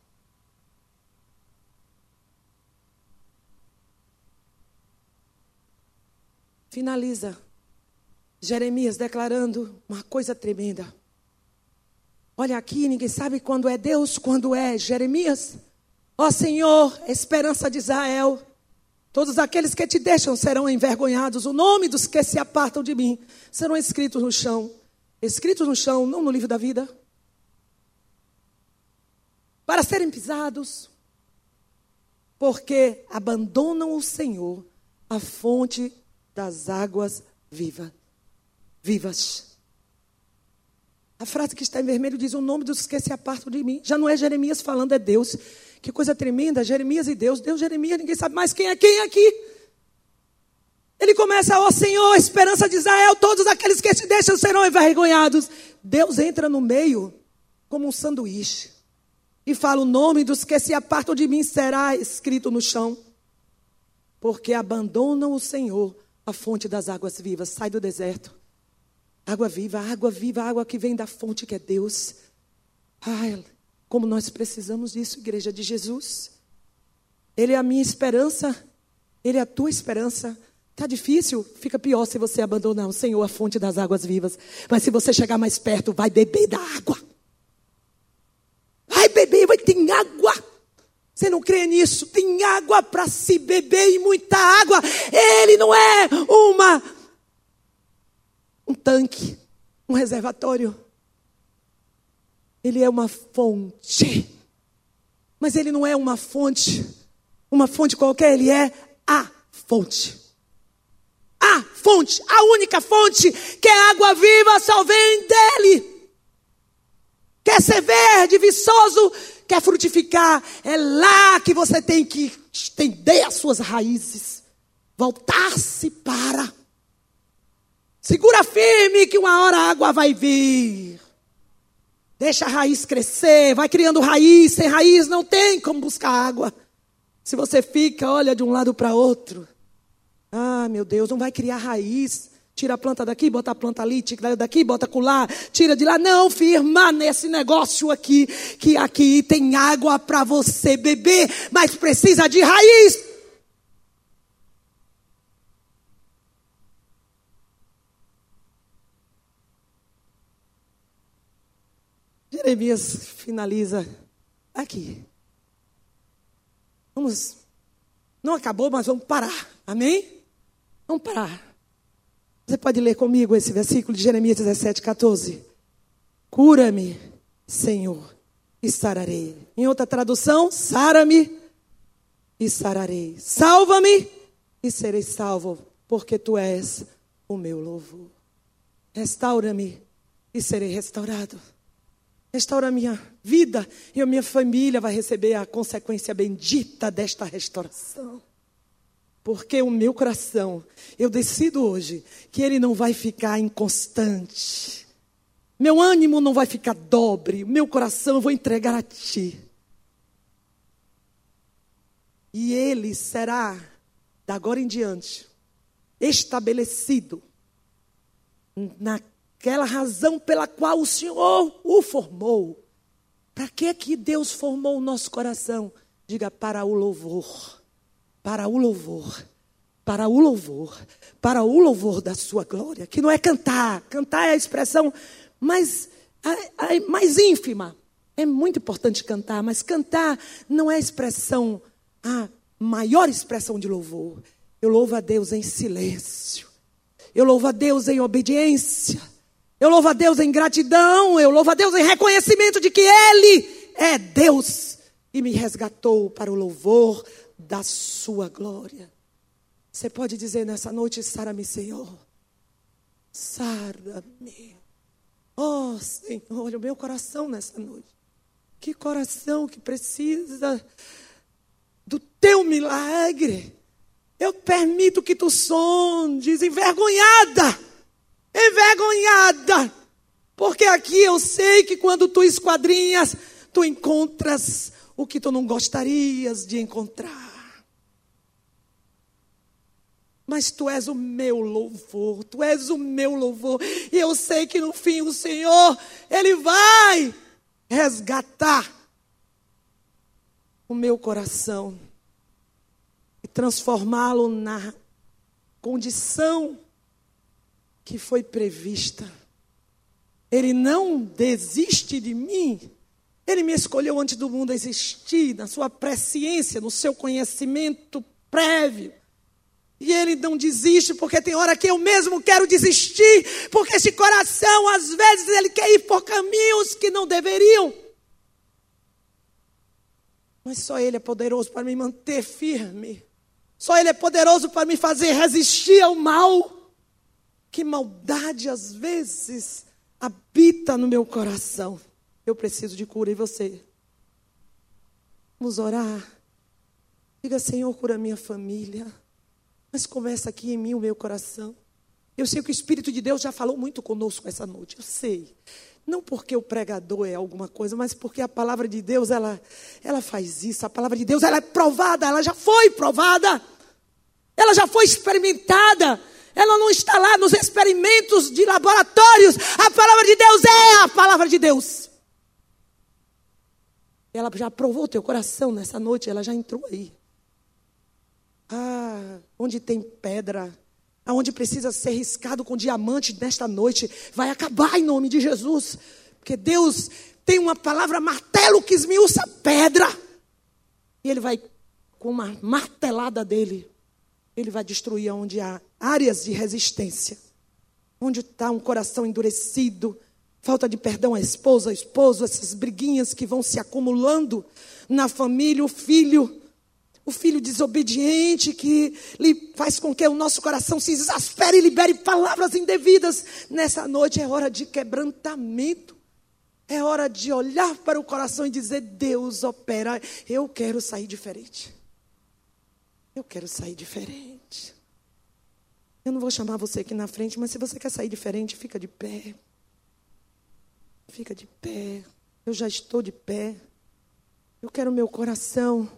Finaliza Jeremias declarando uma coisa tremenda. Olha aqui, ninguém sabe quando é Deus, quando é Jeremias. Ó Senhor, esperança de Israel, todos aqueles que te deixam serão envergonhados. O nome dos que se apartam de mim serão escritos no chão. Escritos no chão, não no livro da vida. Para serem pisados, porque abandonam o Senhor, a fonte das águas vivas vivas. A frase que está em vermelho diz: O nome dos que se apartam de mim. Já não é Jeremias falando, é Deus. Que coisa tremenda, Jeremias e Deus. Deus, Jeremias, ninguém sabe mais quem é quem aqui. Ele começa, ó oh, Senhor, esperança de Israel, todos aqueles que te deixam serão envergonhados. Deus entra no meio como um sanduíche e fala: O nome dos que se apartam de mim será escrito no chão, porque abandonam o Senhor, a fonte das águas vivas. Sai do deserto Água viva, água viva, água que vem da fonte que é Deus. Ai, como nós precisamos disso, igreja de Jesus. Ele é a minha esperança, ele é a tua esperança. Está difícil? Fica pior se você abandonar o Senhor, a fonte das águas vivas. Mas se você chegar mais perto, vai beber da água. Vai beber, vai ter água. Você não crê nisso? Tem água para se beber e muita água. Ele não é uma um tanque, um reservatório. Ele é uma fonte. Mas ele não é uma fonte, uma fonte qualquer, ele é a fonte. A fonte, a única fonte que é água viva só vem dele. Quer ser verde, viçoso, quer frutificar, é lá que você tem que estender as suas raízes, voltar-se para Segura firme que uma hora a água vai vir. Deixa a raiz crescer, vai criando raiz. Sem raiz não tem como buscar água. Se você fica, olha de um lado para outro. Ah, meu Deus, não vai criar raiz. Tira a planta daqui, bota a planta ali, tira daqui, bota colar, tira de lá. Não, firma nesse negócio aqui, que aqui tem água para você beber, mas precisa de raiz. Jeremias finaliza aqui. Vamos. Não acabou, mas vamos parar. Amém? Vamos parar. Você pode ler comigo esse versículo de Jeremias 17, 14. Cura-me, Senhor, e sararei. Em outra tradução, sara-me e sararei. Salva-me e serei salvo, porque tu és o meu louvor. Restaura-me e serei restaurado. Restaura a minha vida e a minha família vai receber a consequência bendita desta restauração. Porque o meu coração, eu decido hoje que ele não vai ficar inconstante. Meu ânimo não vai ficar dobre, meu coração eu vou entregar a ti. E ele será, da agora em diante, estabelecido na aquela razão pela qual o Senhor o formou. Para que que Deus formou o nosso coração? Diga para o louvor, para o louvor, para o louvor, para o louvor da sua glória, que não é cantar, cantar é a expressão mais, a, a, mais ínfima. É muito importante cantar, mas cantar não é a expressão, a maior expressão de louvor. Eu louvo a Deus em silêncio. Eu louvo a Deus em obediência. Eu louvo a Deus em gratidão. Eu louvo a Deus em reconhecimento de que Ele é Deus e me resgatou para o louvor da Sua glória. Você pode dizer nessa noite: Sara-me, Senhor. Sara-me. Oh, Senhor, olha o meu coração nessa noite. Que coração que precisa do teu milagre. Eu permito que tu sondes envergonhada, envergonhada, porque aqui eu sei que quando tu esquadrinhas, tu encontras o que tu não gostarias de encontrar. Mas tu és o meu louvor, tu és o meu louvor. E eu sei que no fim o Senhor, Ele vai resgatar o meu coração e transformá-lo na condição que foi prevista. Ele não desiste de mim. Ele me escolheu antes do mundo existir, na sua presciência, no seu conhecimento prévio. E ele não desiste, porque tem hora que eu mesmo quero desistir, porque esse coração, às vezes, ele quer ir por caminhos que não deveriam. Mas só Ele é poderoso para me manter firme. Só Ele é poderoso para me fazer resistir ao mal. Que maldade, às vezes, habita no meu coração. Eu preciso de cura e você. Vamos orar. Diga, Senhor, cura minha família. Mas começa aqui em mim o meu coração. Eu sei que o Espírito de Deus já falou muito conosco essa noite. Eu sei. Não porque o pregador é alguma coisa, mas porque a palavra de Deus, ela, ela faz isso. A palavra de Deus, ela é provada, ela já foi provada. Ela já foi experimentada. Ela não está lá nos experimentos de laboratórios. A palavra de Deus é a palavra de Deus. Ela já provou o teu coração nessa noite, ela já entrou aí. Ah, onde tem pedra, aonde precisa ser riscado com diamante nesta noite, vai acabar em nome de Jesus. Porque Deus tem uma palavra martelo que esmiuça pedra. E Ele vai, com uma martelada dele, Ele vai destruir onde há áreas de resistência. Onde está um coração endurecido, falta de perdão à esposa, ao esposo, essas briguinhas que vão se acumulando na família, o filho o filho desobediente que faz com que o nosso coração se exaspere e libere palavras indevidas. Nessa noite é hora de quebrantamento. É hora de olhar para o coração e dizer: Deus opera, eu quero sair diferente. Eu quero sair diferente. Eu não vou chamar você aqui na frente, mas se você quer sair diferente, fica de pé. Fica de pé. Eu já estou de pé. Eu quero meu coração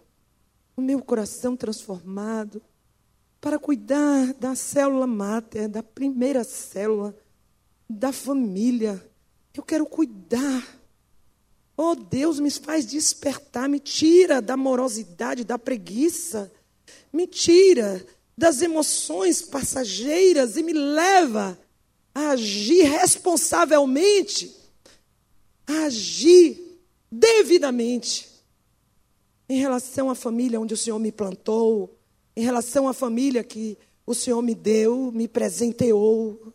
o meu coração transformado, para cuidar da célula máter, da primeira célula, da família. Eu quero cuidar. Oh, Deus, me faz despertar, me tira da morosidade, da preguiça, me tira das emoções passageiras e me leva a agir responsavelmente, a agir devidamente em relação à família onde o Senhor me plantou, em relação à família que o Senhor me deu, me presenteou.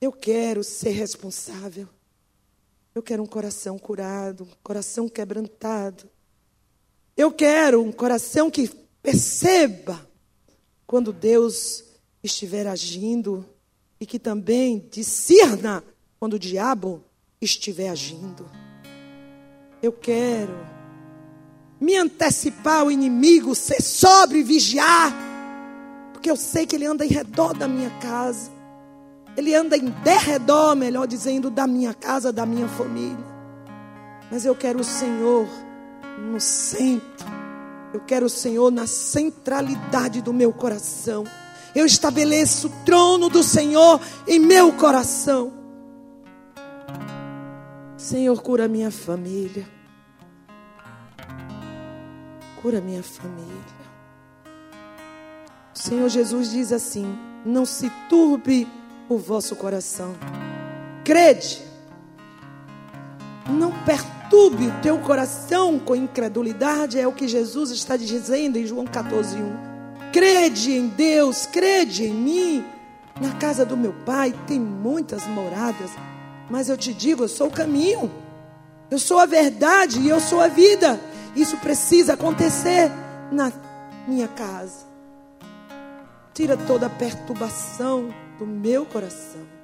Eu quero ser responsável. Eu quero um coração curado, um coração quebrantado. Eu quero um coração que perceba quando Deus estiver agindo e que também discerna quando o diabo estiver agindo. Eu quero me antecipar ao inimigo, ser sobre, vigiar, porque eu sei que ele anda em redor da minha casa, ele anda em derredor, melhor dizendo, da minha casa, da minha família. Mas eu quero o Senhor no centro, eu quero o Senhor na centralidade do meu coração. Eu estabeleço o trono do Senhor em meu coração. Senhor, cura minha família. Cura minha família. O Senhor Jesus diz assim: Não se turbe o vosso coração. Crede. Não perturbe o teu coração com incredulidade, é o que Jesus está dizendo em João 14, 1. Crede em Deus, crede em mim. Na casa do meu pai tem muitas moradas, mas eu te digo, eu sou o caminho, eu sou a verdade e eu sou a vida. Isso precisa acontecer na minha casa. Tira toda a perturbação do meu coração.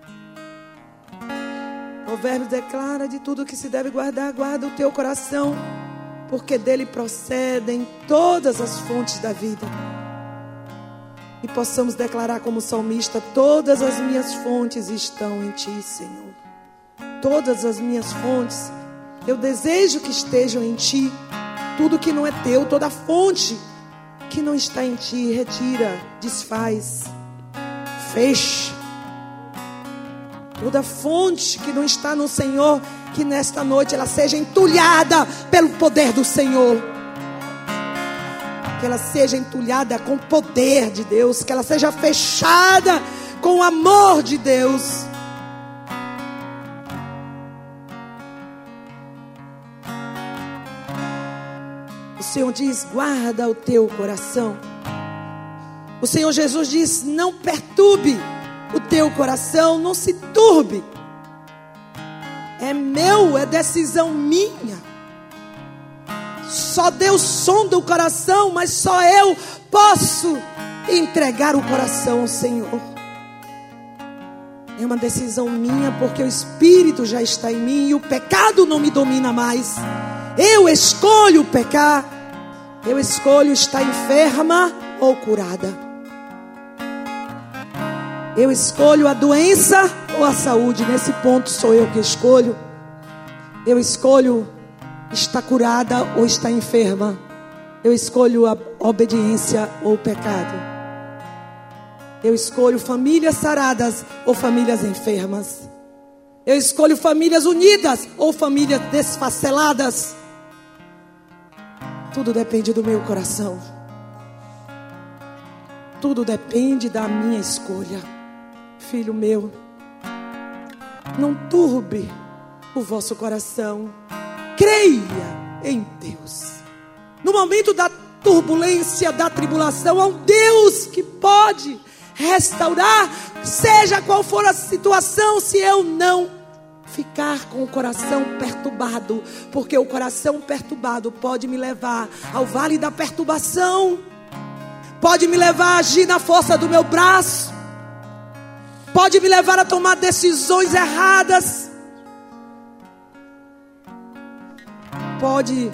Provérbios declara de tudo que se deve guardar, guarda o teu coração, porque dele procedem todas as fontes da vida. E possamos declarar como salmista: todas as minhas fontes estão em ti, Senhor. Todas as minhas fontes, eu desejo que estejam em ti. Tudo que não é teu, toda fonte que não está em ti, retira, desfaz, fecha. Toda fonte que não está no Senhor, que nesta noite ela seja entulhada pelo poder do Senhor. Que ela seja entulhada com o poder de Deus, que ela seja fechada com o amor de Deus. Senhor diz: guarda o teu coração. O Senhor Jesus diz: não perturbe o teu coração, não se turbe. É meu, é decisão minha. Só Deus sonda o coração, mas só eu posso entregar o coração ao Senhor. É uma decisão minha, porque o Espírito já está em mim e o pecado não me domina mais. Eu escolho pecar. Eu escolho estar enferma ou curada. Eu escolho a doença ou a saúde. Nesse ponto sou eu que escolho. Eu escolho estar curada ou estar enferma. Eu escolho a obediência ou o pecado. Eu escolho famílias saradas ou famílias enfermas. Eu escolho famílias unidas ou famílias desfaceladas. Tudo depende do meu coração. Tudo depende da minha escolha. Filho meu, não turbe o vosso coração. Creia em Deus. No momento da turbulência, da tribulação, há um Deus que pode restaurar, seja qual for a situação, se eu não ficar com o coração perturbado, porque o coração perturbado pode me levar ao vale da perturbação, pode me levar a agir na força do meu braço, pode me levar a tomar decisões erradas, pode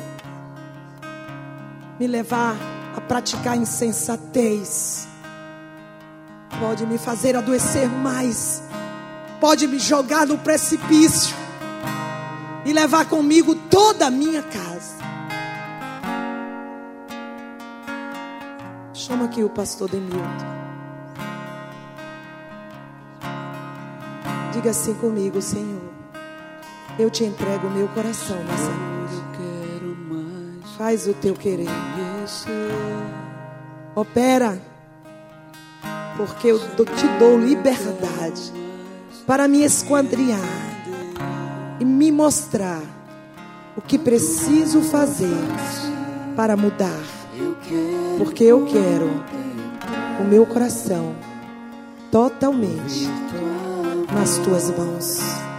me levar a praticar insensatez, pode me fazer adoecer mais pode me jogar no precipício e levar comigo toda a minha casa. Chama aqui o pastor Demilton. Diga assim comigo, Senhor. Eu te entrego o meu coração nessa noite. Faz o teu querer. Opera. Porque eu te dou liberdade para me esquadrinhar e me mostrar o que preciso fazer para mudar. Porque eu quero o meu coração totalmente nas tuas mãos.